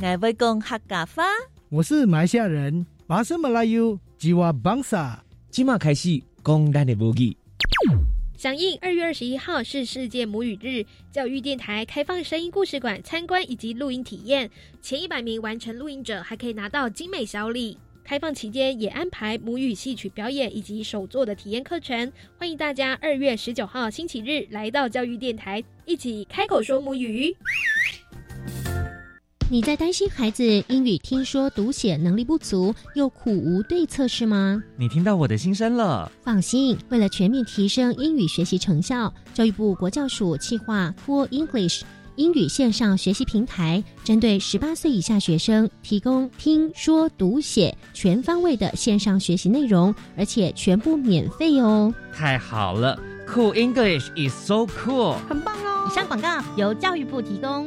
爱会讲客家话。我是马来西亚人，巴生马来语吉瓦邦萨。今马开始讲咱的母语。响应二月二十一号是世界母语日，教育电台开放声音故事馆参观以及录音体验，前一百名完成录音者还可以拿到精美小礼。开放期间也安排母语戏曲表演以及手作的体验课程，欢迎大家二月十九号星期日来到教育电台，一起开口说母语。你在担心孩子英语听说读写能力不足，又苦无对策是吗？你听到我的心声了。放心，为了全面提升英语学习成效，教育部国教署企划 Cool English 英语线上学习平台，针对十八岁以下学生提供听说读写全方位的线上学习内容，而且全部免费哦。太好了，Cool English is so cool，很棒哦。以上广告由教育部提供。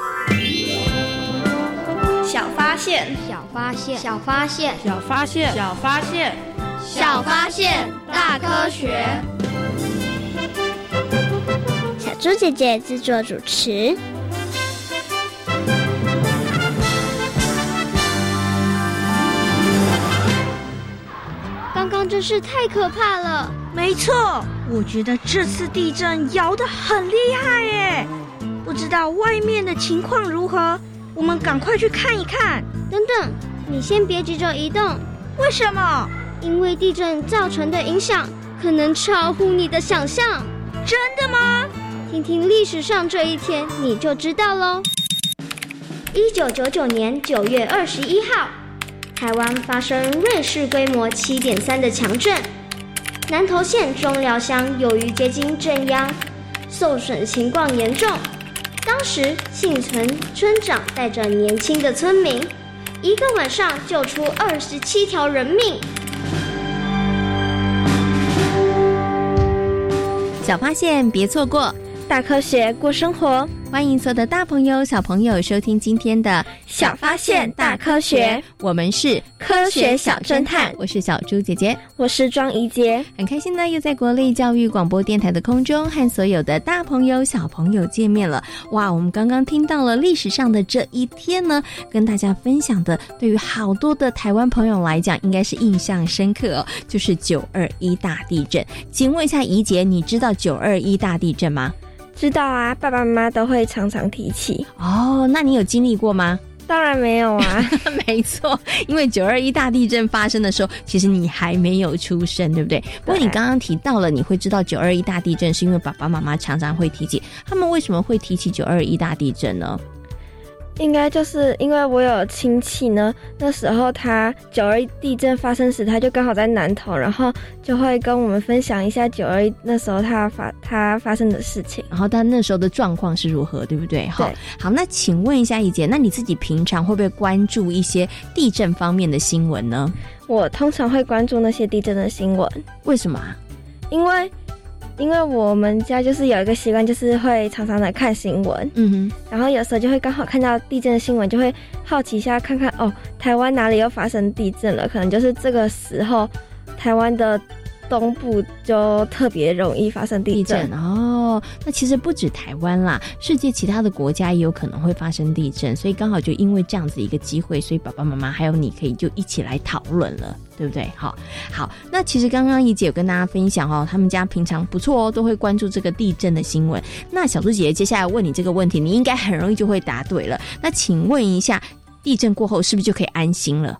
小发现，小发现，小发现，小发现，小发现，小发现，大科学。小猪姐姐制作主持。刚刚真是太可怕了。没错，我觉得这次地震摇得很厉害耶。不知道外面的情况如何，我们赶快去看一看。等等，你先别急着移动。为什么？因为地震造成的影响可能超乎你的想象。真的吗？听听历史上这一天，你就知道喽。一九九九年九月二十一号，台湾发生瑞士规模七点三的强震，南投县中寮乡由于接近震央，受损情况严重。当时幸存村长带着年轻的村民，一个晚上救出二十七条人命。小发现，别错过。大科学过生活，欢迎所有的大朋友、小朋友收听今天的《小发现大科学》。我们是科学小侦探，我是小猪姐姐，我是庄怡杰。很开心呢，又在国立教育广播电台的空中和所有的大朋友、小朋友见面了。哇，我们刚刚听到了历史上的这一天呢，跟大家分享的，对于好多的台湾朋友来讲，应该是印象深刻哦，就是九二一大地震。请问一下怡杰，你知道九二一大地震吗？知道啊，爸爸妈妈都会常常提起。哦，那你有经历过吗？当然没有啊，没错，因为九二一大地震发生的时候，其实你还没有出生，对不对？不过你刚刚提到了，你会知道九二一大地震，是因为爸爸妈妈常常会提起。他们为什么会提起九二一大地震呢？应该就是因为我有亲戚呢，那时候他九二一地震发生时，他就刚好在南投，然后就会跟我们分享一下九二一那时候他发他发生的事情，然后他那时候的状况是如何，对不对？好，好，那请问一下怡姐，那你自己平常会不会关注一些地震方面的新闻呢？我通常会关注那些地震的新闻，为什么啊？因为。因为我们家就是有一个习惯，就是会常常的看新闻，嗯哼，然后有时候就会刚好看到地震的新闻，就会好奇一下看看哦，台湾哪里又发生地震了？可能就是这个时候，台湾的东部就特别容易发生地震哦。那其实不止台湾啦，世界其他的国家也有可能会发生地震，所以刚好就因为这样子一个机会，所以爸爸妈妈还有你可以就一起来讨论了。对不对？好，好。那其实刚刚怡姐有跟大家分享哦，他们家平常不错哦，都会关注这个地震的新闻。那小猪姐姐接下来问你这个问题，你应该很容易就会答对了。那请问一下，地震过后是不是就可以安心了？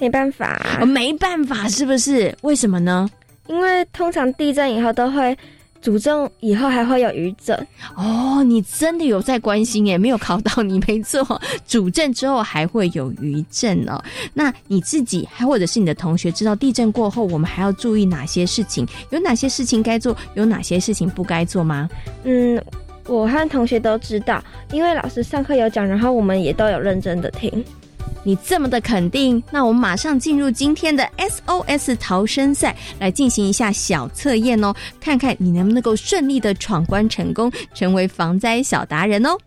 没办法，没办法，是不是？为什么呢？因为通常地震以后都会。主震以后还会有余震哦，你真的有在关心耶？没有考到你没错，主震之后还会有余震哦。那你自己还或者是你的同学知道地震过后我们还要注意哪些事情？有哪些事情该做？有哪些事情不该做吗？嗯，我和同学都知道，因为老师上课有讲，然后我们也都有认真的听。你这么的肯定，那我们马上进入今天的 SOS 逃生赛，来进行一下小测验哦，看看你能不能够顺利的闯关成功，成为防灾小达人哦。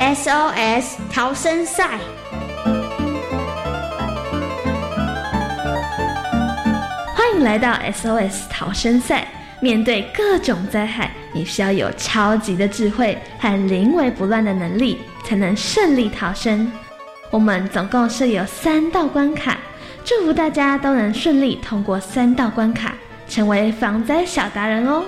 SOS 逃生赛，欢迎来到 SOS 逃生赛。面对各种灾害，你需要有超级的智慧和临危不乱的能力，才能顺利逃生。我们总共设有三道关卡，祝福大家都能顺利通过三道关卡，成为防灾小达人哦！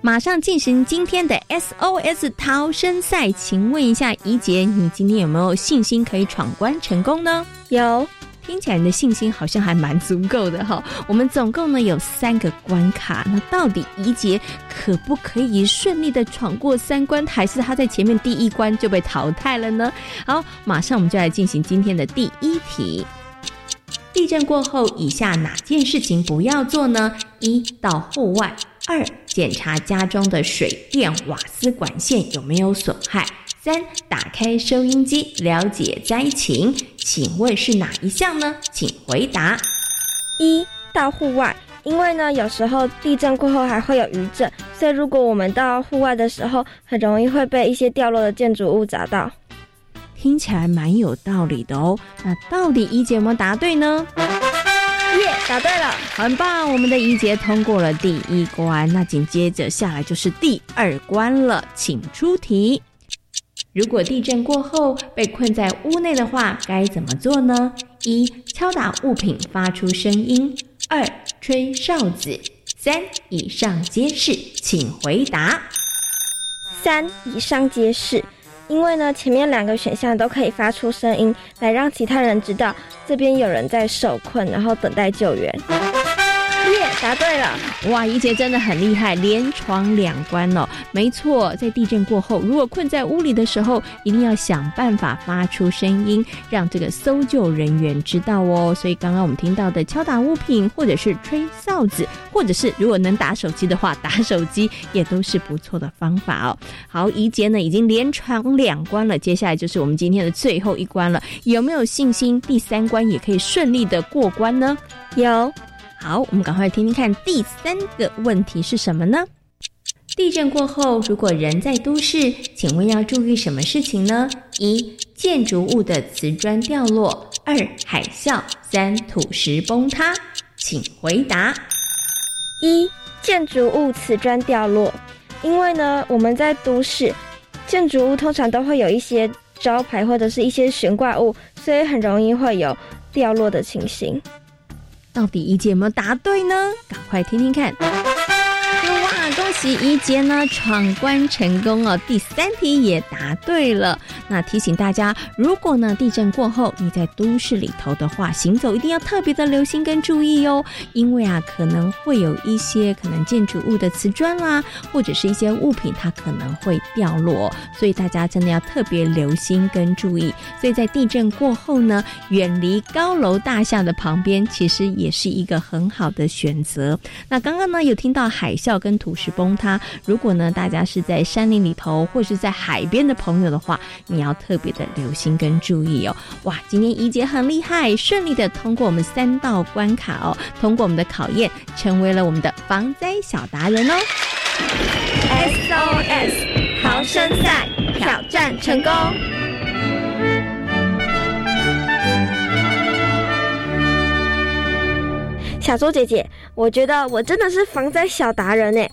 马上进行今天的 SOS 逃生赛，请问一下怡姐，你今天有没有信心可以闯关成功呢？有。听起来你的信心好像还蛮足够的哈。我们总共呢有三个关卡，那到底怡杰可不可以顺利的闯过三关，还是他在前面第一关就被淘汰了呢？好，马上我们就来进行今天的第一题。地震过后，以下哪件事情不要做呢？一到户外，二检查家中的水电瓦斯管线有没有损害。三，打开收音机了解灾情，请问是哪一项呢？请回答。一到户外，因为呢，有时候地震过后还会有余震，所以如果我们到户外的时候，很容易会被一些掉落的建筑物砸到。听起来蛮有道理的哦。那到底一姐有没有答对呢？耶，答对了，很棒！我们的一姐通过了第一关，那紧接着下来就是第二关了，请出题。如果地震过后被困在屋内的话，该怎么做呢？一、敲打物品发出声音；二、吹哨子；三、以上皆是。请回答。三、以上皆是。因为呢，前面两个选项都可以发出声音，来让其他人知道这边有人在受困，然后等待救援。耶，答对了！哇，怡姐真的很厉害，连闯两关了。没错，在地震过后，如果困在屋里的时候，一定要想办法发出声音，让这个搜救人员知道哦。所以刚刚我们听到的敲打物品，或者是吹哨子，或者是如果能打手机的话，打手机也都是不错的方法哦。好，怡姐呢已经连闯两关了，接下来就是我们今天的最后一关了。有没有信心第三关也可以顺利的过关呢？有。好，我们赶快听听看第三个问题是什么呢？地震过后，如果人在都市，请问要注意什么事情呢？一、建筑物的瓷砖掉落；二、海啸；三、土石崩塌。请回答。一、建筑物瓷砖掉落，因为呢，我们在都市，建筑物通常都会有一些招牌或者是一些悬挂物，所以很容易会有掉落的情形。到底一姐有没有答对呢？赶快听听看。恭喜怡杰呢闯关成功哦！第三题也答对了。那提醒大家，如果呢地震过后你在都市里头的话，行走一定要特别的留心跟注意哦，因为啊可能会有一些可能建筑物的瓷砖啦，或者是一些物品它可能会掉落，所以大家真的要特别留心跟注意。所以在地震过后呢，远离高楼大厦的旁边，其实也是一个很好的选择。那刚刚呢有听到海啸跟土石崩。塌。如果呢，大家是在山林里头或是在海边的朋友的话，你要特别的留心跟注意哦。哇，今天怡姐很厉害，顺利的通过我们三道关卡哦，通过我们的考验，成为了我们的防灾小达人哦。SOS 逃生赛挑战成功。小周姐姐，我觉得我真的是防灾小达人哎，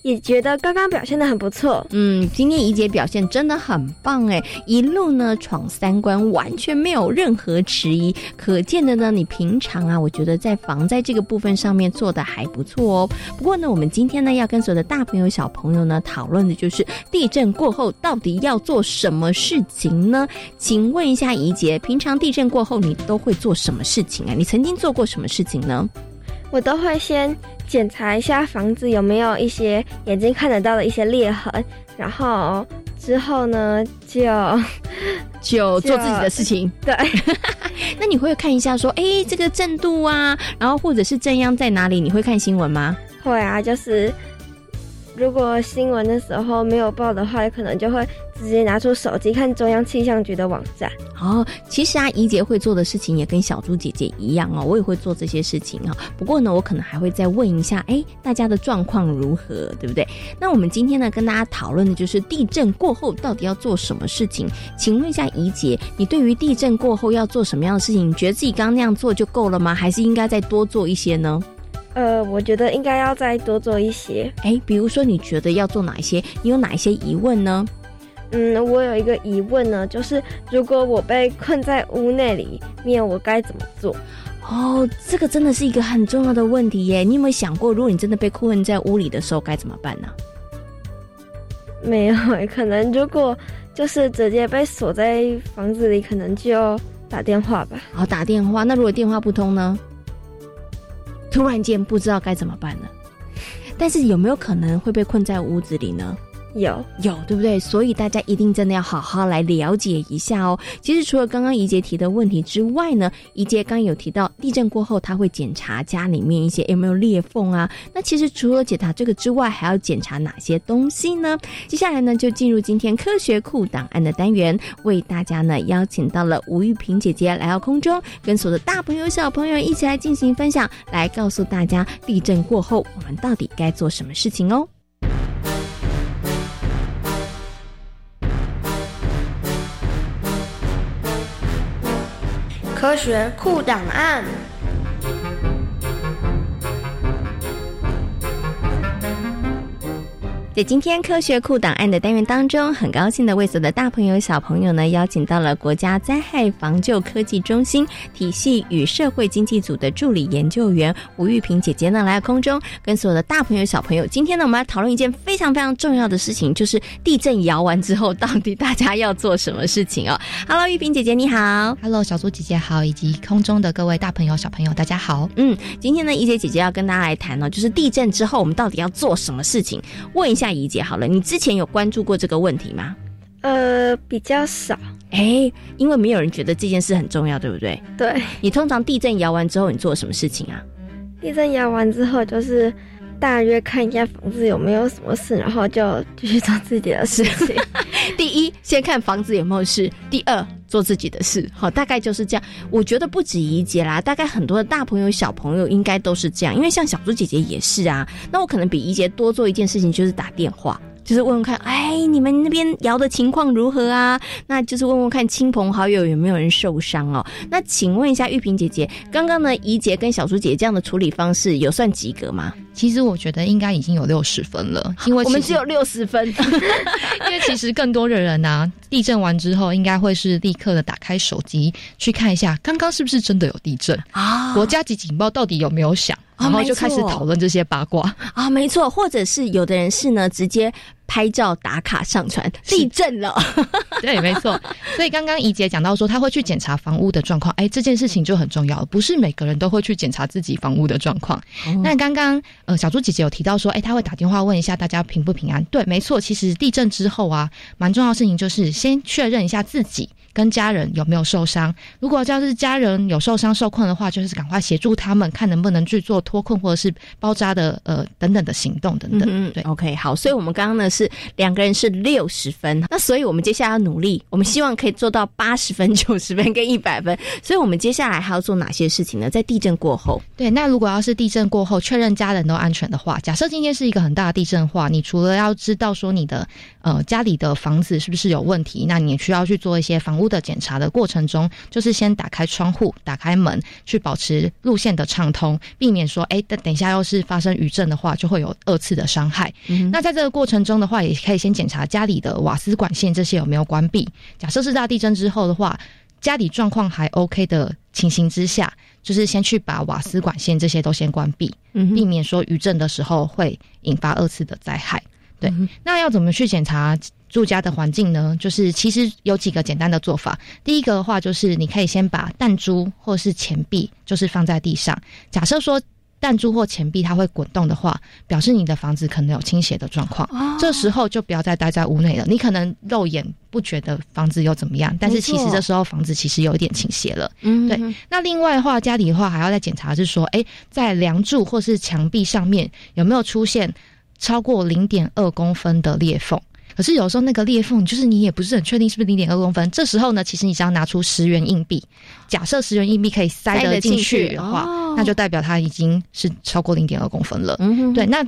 也觉得刚刚表现的很不错。嗯，今天怡姐表现真的很棒哎，一路呢闯三关，完全没有任何迟疑。可见的呢，你平常啊，我觉得在防灾这个部分上面做的还不错哦。不过呢，我们今天呢要跟所有的大朋友小朋友呢讨论的就是地震过后到底要做什么事情呢？请问一下怡姐，平常地震过后你都会做什么事情啊？你曾经做过什么事情呢？我都会先检查一下房子有没有一些眼睛看得到的一些裂痕，然后之后呢就 就做自己的事情。对，那你会看一下说，哎，这个震度啊，然后或者是震央在哪里？你会看新闻吗？会啊，就是如果新闻的时候没有报的话，可能就会直接拿出手机看中央气象局的网站。哦，其实啊，怡姐会做的事情也跟小猪姐姐一样哦，我也会做这些事情啊、不过呢，我可能还会再问一下，哎，大家的状况如何，对不对？那我们今天呢，跟大家讨论的就是地震过后到底要做什么事情。请问一下怡姐，你对于地震过后要做什么样的事情？你觉得自己刚刚那样做就够了吗？还是应该再多做一些呢？呃，我觉得应该要再多做一些。哎，比如说你觉得要做哪一些？你有哪一些疑问呢？嗯，我有一个疑问呢，就是如果我被困在屋内里面，我该怎么做？哦，这个真的是一个很重要的问题耶！你有没有想过，如果你真的被困在屋里的时候该怎么办呢？没有，可能如果就是直接被锁在房子里，可能就打电话吧。好，打电话。那如果电话不通呢？突然间不知道该怎么办了。但是有没有可能会被困在屋子里呢？有有，对不对？所以大家一定真的要好好来了解一下哦。其实除了刚刚怡姐提的问题之外呢，怡姐刚有提到地震过后，她会检查家里面一些有没有裂缝啊。那其实除了检查这个之外，还要检查哪些东西呢？接下来呢，就进入今天科学库档案的单元，为大家呢邀请到了吴玉萍姐姐来到空中，跟所有的大朋友小朋友一起来进行分享，来告诉大家地震过后我们到底该做什么事情哦。科学库档案。在今天科学库档案的单元当中，很高兴的为所有的大朋友小朋友呢，邀请到了国家灾害防救科技中心体系与社会经济组的助理研究员吴玉萍姐姐呢，来到空中，跟所有的大朋友小朋友，今天呢，我们来讨论一件非常非常重要的事情，就是地震摇完之后，到底大家要做什么事情哦？Hello，玉萍姐姐你好，Hello，小猪姐姐好，以及空中的各位大朋友小朋友大家好。嗯，今天呢，一姐姐姐要跟大家来谈呢、就是地震之后我们到底要做什么事情？问一下怡姐好了，你之前有关注过这个问题吗？呃，比较少。哎，因为没有人觉得这件事很重要，对不对？对。你通常地震摇完之后，你做什么事情啊？地震摇完之后，就是大约看一下房子有没有什么事，然后就继续做自己的事情。第一，先看房子有没有事；第二，做自己的事。好，大概就是这样。我觉得不止怡姐啦，大概很多的大朋友、小朋友应该都是这样。因为像小猪姐姐也是啊。那我可能比怡姐多做一件事情，就是打电话。就是问问看，哎，你们那边摇的情况如何啊？那就是问问看亲朋好友有没有人受伤哦。那请问一下玉萍姐姐，刚刚呢怡姐跟小苏姐姐这样的处理方式有算及格吗？其实我觉得应该已经有六十分了，因为我们只有六十分。因为其实更多的人啊，地震完之后应该会是立刻的打开手机去看一下，刚刚是不是真的有地震啊？国家级警报到底有没有响？然后就开始讨论这些八卦啊，没错，或者是有的人是呢，直接拍照打卡上传，地震了，对，没错。所以刚刚怡姐讲到说，他会去检查房屋的状况，哎，这件事情就很重要，不是每个人都会去检查自己房屋的状况。哦那刚刚呃，小猪姐姐有提到说，哎，她会打电话问一下大家平不平安。对，没错，其实地震之后啊，蛮重要的事情就是先确认一下自己跟家人有没有受伤。如果要是家人有受伤受困的话，就是赶快协助他们，看能不能去做脱困或者是包扎的呃等等的行动等等。嗯，对，OK，好，所以我们刚刚呢是两个人是六十分，那所以我们接下来要努力，我们希望可以做到八十分、九十分跟一百分。所以我们接下来还要做哪些事情呢？在地震过后，对，那如果要是地震过后确认家人都安全的话，假设今天是一个很大的地震的话，你除了要知道说你的呃家里的房子是不是有问题，那你也需要去做一些房屋的检查的过程中，就是先打开窗户、打开门，去保持路线的畅通，避免说哎等等一下要是发生余震的话，就会有二次的伤害。嗯那在这个过程中的话，也可以先检查家里的瓦斯管线这些有没有关闭。假设是大地震之后的话，家里状况还 OK 的情形之下，就是先去把瓦斯管线这些都先关闭，嗯避免说余震的时候会引发二次的灾害。对，那要怎么去检查住家的环境呢？就是其实有几个简单的做法。第一个的话，就是你可以先把弹珠或是钱币，就是放在地上。假设说弹珠或钱币它会滚动的话，表示你的房子可能有倾斜的状况。哦这时候就不要再待在屋内了。你可能肉眼不觉得房子又怎么样，但是其实这时候房子其实有一点倾斜了。嗯对。那另外的话，家里的话还要再检查是说，哎，在梁柱或是墙壁上面有没有出现超过零点二公分的裂缝。可是有时候那个裂缝，就是你也不是很确定是不是零点二公分。这时候呢，其实你只要拿出十元硬币，假设十元硬币可以塞塞得得进进去去的话，哦那就代表它已经是超过零点二公分了。嗯哼对，那。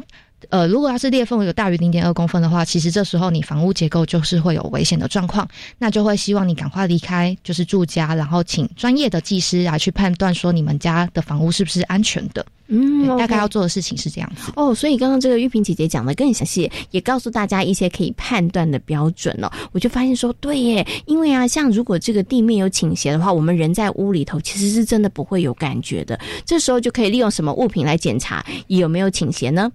呃，如果要是裂缝有大于零点二公分的话，其实这时候你房屋结构就是会有危险的状况，那就会希望你赶快离开，就是住家，然后请专业的技师来去判断说你们家的房屋是不是安全的。嗯对大概要做的事情是这样子。哦，所以刚刚这个玉萍姐姐讲的更详细，也告诉大家一些可以判断的标准哦。我就发现说，对耶，因为啊，像如果这个地面有倾斜的话，我们人在屋里头其实是真的不会有感觉的。这时候就可以利用什么物品来检查有没有倾斜呢？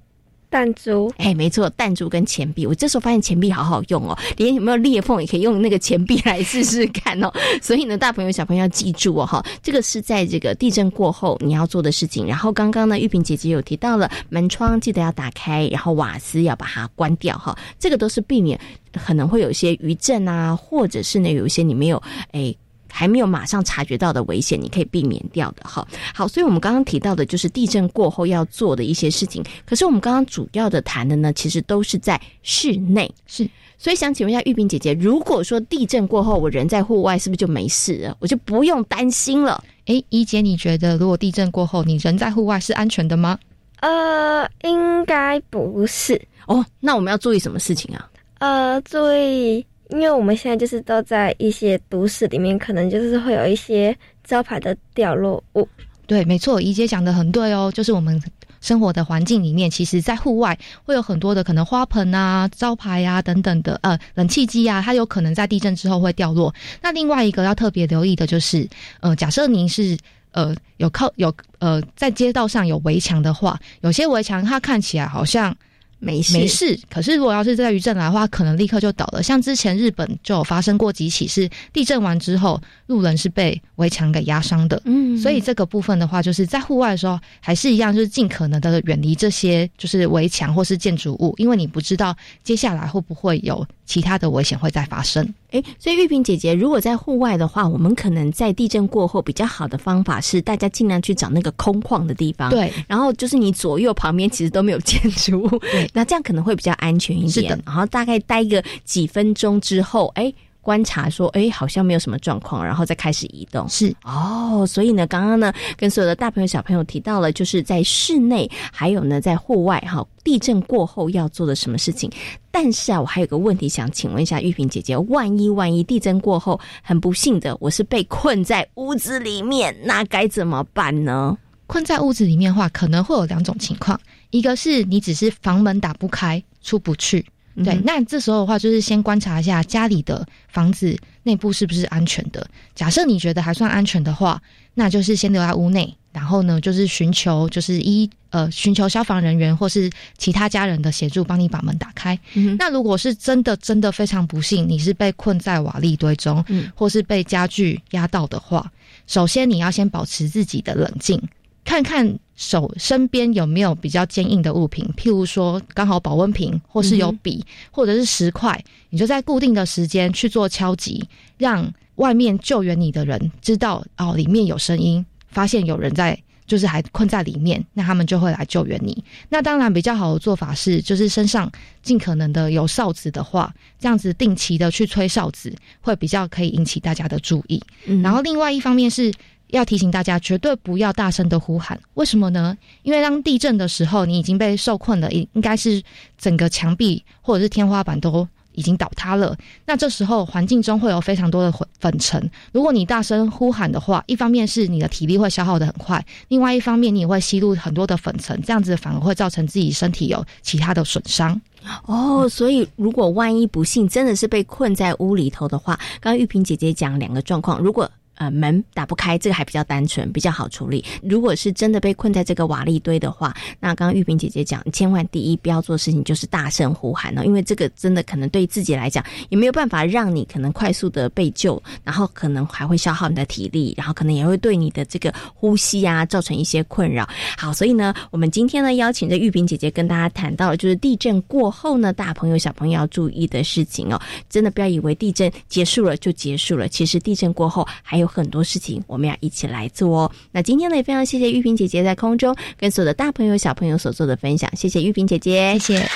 弹珠，哎，没错，弹珠跟钱币。我这时候发现钱币好好用哦，连有没有裂缝也可以用那个钱币来试试看哦。所以呢，大朋友小朋友要记住哦，哈，这个是在这个地震过后你要做的事情。然后刚刚呢，玉萍姐姐有提到了门窗记得要打开，然后瓦斯要把它关掉哈，这个都是避免可能会有一些余震啊，或者是呢有一些你没有哎。还没有马上察觉到的危险，你可以避免掉的哈。好，所以我们刚刚提到的就是地震过后要做的一些事情。可是我们刚刚主要的谈的呢，其实都是在室内。是，所以想请问一下玉萍姐姐，如果说地震过后我人在户外，是不是就没事了？我就不用担心了？哎，怡姐，你觉得如果地震过后你人在户外是安全的吗？呃，应该不是哦。那我们要注意什么事情啊？呃，注意，因为我们现在就是都在一些都市里面，可能就是会有一些招牌的掉落物。对，没错，怡姐讲的很对哦，就是我们生活的环境里面，其实在户外会有很多的可能花盆啊、招牌啊等等的，呃，冷气机啊，它有可能在地震之后会掉落。那另外一个要特别留意的就是，呃，假设您是。呃，有靠有呃，在街道上有围墙的话，有些围墙它看起来好像没事没事，可是如果要是在余震来的话，可能立刻就倒了。像之前日本就有发生过几起，是地震完之后，路人是被围墙给压伤的。嗯所以这个部分的话，就是在户外的时候，还是一样，就是尽可能的远离这些就是围墙或是建筑物，因为你不知道接下来会不会有其他的危险会再发生。哎，所以玉萍姐姐，如果在户外的话，我们可能在地震过后比较好的方法是，大家尽量去找那个空旷的地方。对，然后就是你左右旁边其实都没有建筑物，对，那这样可能会比较安全一点。是的然后大概待个几分钟之后，哎。观察说，哎，好像没有什么状况，然后再开始移动。是哦，所以呢，刚刚呢，跟所有的大朋友小朋友提到了，就是在室内，还有呢，在户外哈，地震过后要做的什么事情。但是啊，我还有个问题想请问一下玉萍姐姐，万一万一地震过后，很不幸的，我是被困在屋子里面，那该怎么办呢？困在屋子里面的话，可能会有两种情况，一个是你只是房门打不开，出不去。对，嗯那这时候的话，就是先观察一下家里的房子内部是不是安全的。假设你觉得还算安全的话，那就是先留在屋内，然后呢，就是寻求就是一呃寻求消防人员或是其他家人的协助，帮你把门打开。嗯那如果是真的真的非常不幸，你是被困在瓦砾堆中，嗯或是被家具压到的话，首先你要先保持自己的冷静。看看手身边有没有比较坚硬的物品，譬如说刚好保温瓶，或是有笔，或者是石块，你就在固定的时间去做敲击，让外面救援你的人知道哦，里面有声音，发现有人在。就是还困在里面，那他们就会来救援你。那当然比较好的做法是，就是身上尽可能的有哨子的话，这样子定期的去吹哨子，会比较可以引起大家的注意。然后另外一方面是要提醒大家，绝对不要大声的呼喊。为什么呢？因为当地震的时候，你已经被受困了，应应该是整个墙壁或者是天花板都。已经倒塌了，那这时候环境中会有非常多的粉粉尘。如果你大声呼喊的话，一方面是你的体力会消耗的很快，另外一方面你也会吸入很多的粉尘，这样子反而会造成自己身体有其他的损伤。哦，所以如果万一不幸真的是被困在屋里头的话，刚刚玉萍姐姐讲两个状况，如果。呃，门打不开，这个还比较单纯，比较好处理。如果是真的被困在这个瓦砾堆的话，那刚刚玉萍姐姐讲，千万第一不要做事情就是大声呼喊哦，因为这个真的可能对自己来讲也没有办法让你可能快速的被救，然后可能还会消耗你的体力，然后可能也会对你的这个呼吸啊造成一些困扰。好，所以呢，我们今天呢邀请着玉萍姐姐跟大家谈到了，就是地震过后呢，大朋友小朋友要注意的事情哦，真的不要以为地震结束了就结束了，其实地震过后还有。很多事情我们要一起来做哦。那今天呢，也非常谢谢玉萍姐姐在空中跟所有的大朋友小朋友所做的分享，谢谢玉萍姐姐，谢谢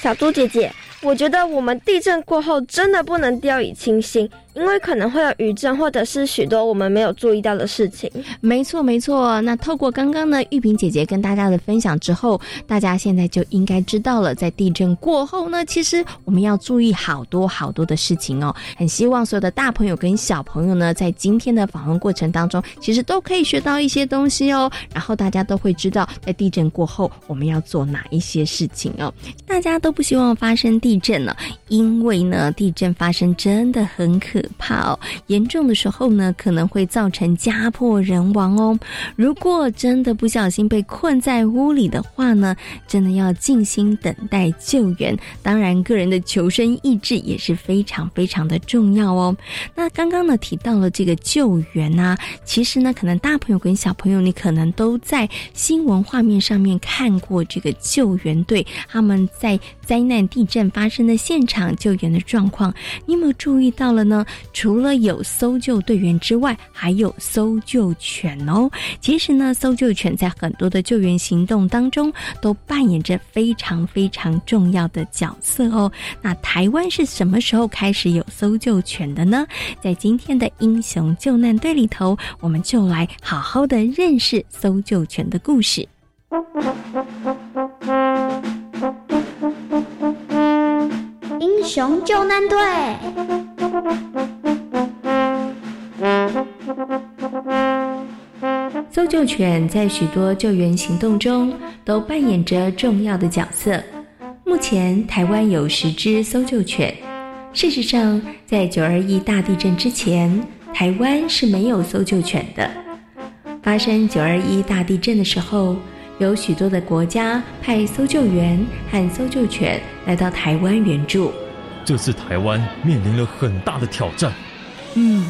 小猪姐姐。我觉得我们地震过后真的不能掉以轻心。因为可能会有余震，或者是许多我们没有注意到的事情。没错，没错。那透过刚刚呢玉萍姐姐跟大家的分享之后，大家现在就应该知道了，在地震过后呢，其实我们要注意好多好多的事情哦。很希望所有的大朋友跟小朋友呢，在今天的访问过程当中，其实都可以学到一些东西哦。然后大家都会知道，在地震过后我们要做哪一些事情哦。大家都不希望发生地震了，因为呢，地震发生真的很可。可怕哦！严重的时候呢，可能会造成家破人亡哦。如果真的不小心被困在屋里的话呢，真的要静心等待救援。当然，个人的求生意志也是非常非常的重要哦。那刚刚呢提到了这个救援啊，其实呢，可能大朋友跟小朋友，你可能都在新闻画面上面看过这个救援队他们在灾难地震发生的现场救援的状况。你有没有注意到了呢？除了有搜救队员之外，还有搜救犬哦。其实呢，搜救犬在很多的救援行动当中都扮演着非常非常重要的角色哦。那台湾是什么时候开始有搜救犬的呢？在今天的英雄救难队里头，我们就来好好的认识搜救犬的故事。英雄救难队。搜救犬在许多救援行动中都扮演着重要的角色。目前，台湾有十只搜救犬。事实上，在九二一大地震之前，台湾是没有搜救犬的。发生九二一大地震的时候，有许多的国家派搜救员和搜救犬来到台湾援助。这次台湾面临了很大的挑战。嗯，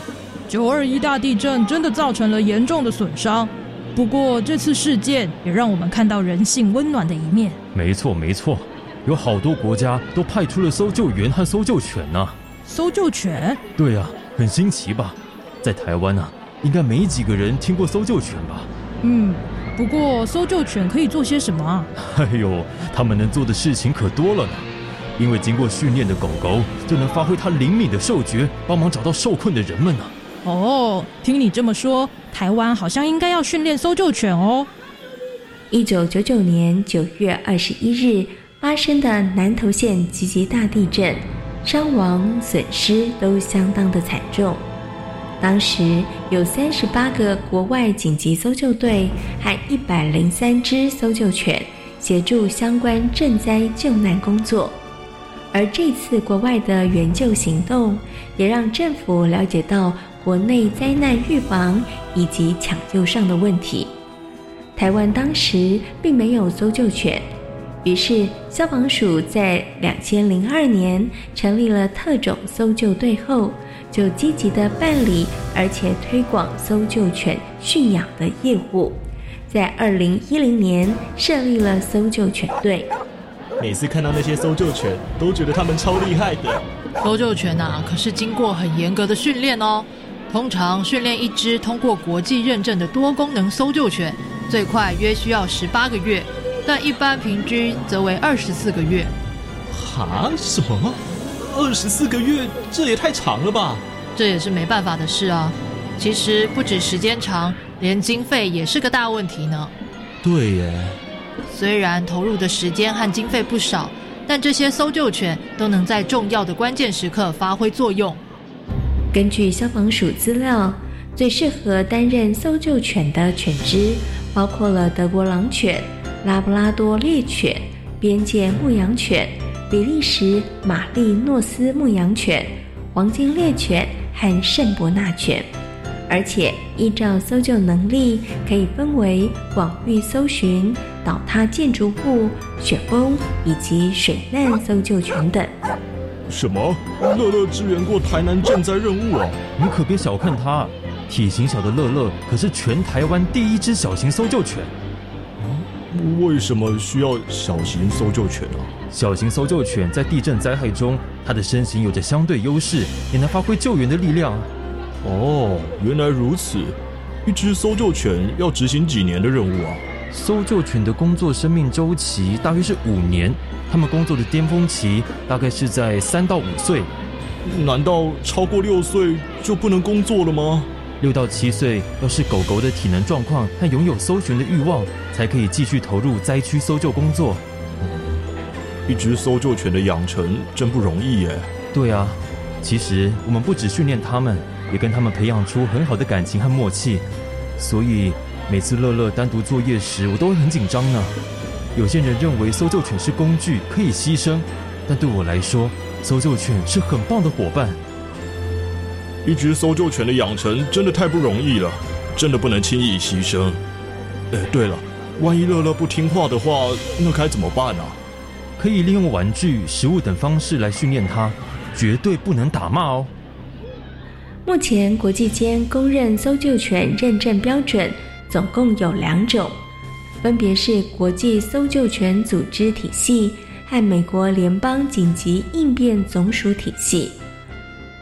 九二一大地震真的造成了严重的损伤。不过这次事件也让我们看到人性温暖的一面。没错没错，有好多国家都派出了搜救员和搜救犬呢。搜救犬？对啊，很新奇吧？在台湾呢，应该没几个人听过搜救犬吧？嗯。不过，搜救犬可以做些什么啊？哎呦，他们能做的事情可多了呢。因为经过训练的狗狗就能发挥它灵敏的嗅觉，帮忙找到受困的人们呢。哦，听你这么说，台湾好像应该要训练搜救犬哦。一九九九年九月二十一日发生的南投县集集大地震，伤亡损失都相当的惨重。当时有三十八个国外紧急搜救队和一百零三只搜救犬协助相关赈灾救难工作，而这次国外的援救行动也让政府了解到国内灾难预防以及抢救上的问题。台湾当时并没有搜救犬，于是消防署在两千零二年成立了特种搜救队后。就积极的办理，而且推广搜救犬驯养的业务，在二零一零年设立了搜救犬队。每次看到那些搜救犬，都觉得他们超厉害的。搜救犬啊，可是经过很严格的训练哦。通常训练一只通过国际认证的多功能搜救犬，最快约需要十八个月，但一般平均则为二十四个月。哈？什么？二十四个月？这也太长了吧？这也是没办法的事啊。其实不止时间长，连经费也是个大问题呢。对耶。虽然投入的时间和经费不少，但这些搜救犬都能在重要的关键时刻发挥作用。根据消防署资料，最适合担任搜救犬的犬只包括了德国狼犬、拉布拉多猎犬、边界牧羊犬、比利时马利诺斯牧羊犬、黄金猎犬和圣伯纳犬。而且依照搜救能力，可以分为广域搜寻、倒塌建筑物、雪崩以及水难搜救犬等。什么？乐乐支援过台南赈灾任务啊！你可别小看它，体型小的乐乐可是全台湾第一只小型搜救犬。为什么需要小型搜救犬啊？小型搜救犬在地震灾害中，它的身形有着相对优势，也能发挥救援的力量。哦，原来如此。一只搜救犬要执行几年的任务啊？搜救犬的工作生命周期大约是五年。它们工作的巅峰期大概是在三到五岁，难道超过六岁就不能工作了吗？六到七岁要是狗狗的体能状况和拥有搜寻的欲望，才可以继续投入灾区搜救工作。一只搜救犬的养成真不容易耶。对啊，其实我们不止训练它们，也跟它们培养出很好的感情和默契。所以每次乐乐单独作业时，我都会很紧张呢。有些人认为搜救犬是工具，可以牺牲，但对我来说，搜救犬是很棒的伙伴。一只搜救犬的养成真的太不容易了，真的不能轻易牺牲。哎，对了，万一乐乐不听话的话，那该怎么办啊？可以利用玩具、食物等方式来训练它，绝对不能打骂哦。目前国际间公认搜救犬认证标准总共有两种。分别是国际搜救犬组织体系和美国联邦紧急应变总署体系。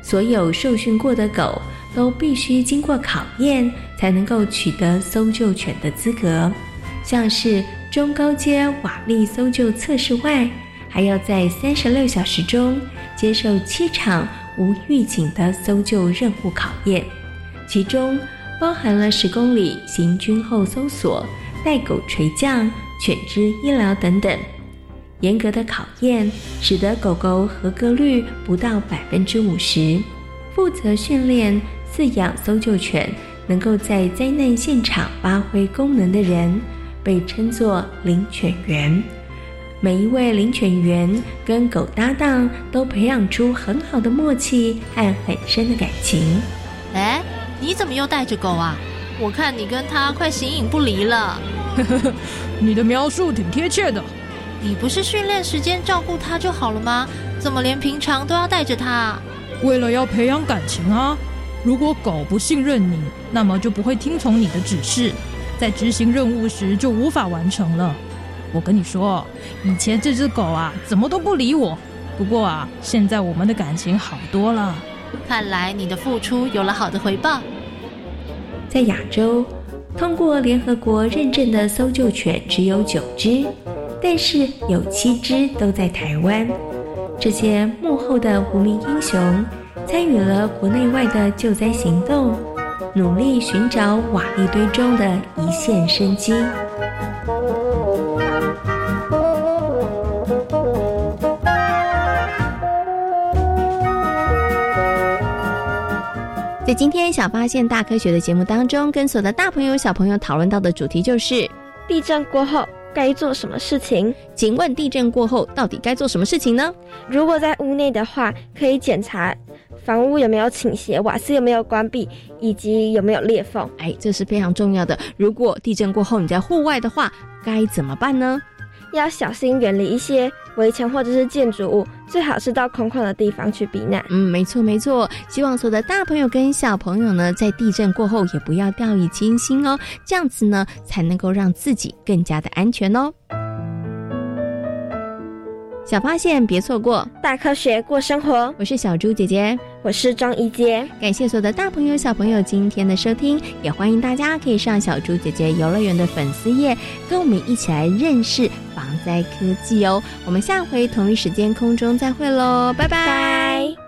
所有受训过的狗都必须经过考验，才能够取得搜救犬的资格。像是中高阶瓦力搜救测试外，还要在三十六小时中接受七场无预警的搜救任务考验，其中包含了十公里行军后搜索。带狗垂降、犬只医疗等等，严格的考验使得狗狗合格率不到百分之五十。负责训练、饲养搜救犬，能够在灾难现场发挥功能的人，被称作领犬员。每一位领犬员跟狗搭档，都培养出很好的默契和很深的感情。哎，你怎么又带着狗啊？我看你跟他快形影不离了。你的描述挺贴切的。你不是训练时间照顾它就好了吗？怎么连平常都要带着它？为了要培养感情啊！如果狗不信任你，那么就不会听从你的指示，在执行任务时就无法完成了。我跟你说，以前这只狗啊，怎么都不理我。不过啊，现在我们的感情好多了。看来你的付出有了好的回报。在亚洲，通过联合国认证的搜救犬只有九只，但是有七只都在台湾。这些幕后的无名英雄，参与了国内外的救灾行动，努力寻找瓦砾堆中的一线生机。在今天《小发现大科学》的节目当中，跟所有的大朋友、小朋友讨论到的主题就是地震过后该做什么事情？请问地震过后到底该做什么事情呢？如果在屋内的话，可以检查房屋有没有倾斜、瓦斯有没有关闭，以及有没有裂缝。哎，这是非常重要的。如果地震过后你在户外的话，该怎么办呢？要小心远离一些围墙或者是建筑物，最好是到空旷的地方去避难。嗯，没错没错。希望所有的大朋友跟小朋友呢，在地震过后也不要掉以轻心哦，这样子呢，才能够让自己更加的安全哦。小发现别错过，大科学过生活。我是小猪姐姐，我是张怡杰。感谢所有的大朋友、小朋友今天的收听，也欢迎大家可以上小猪姐姐游乐园的粉丝页，跟我们一起来认识防灾科技哦。我们下回同一时间空中再会喽，拜拜。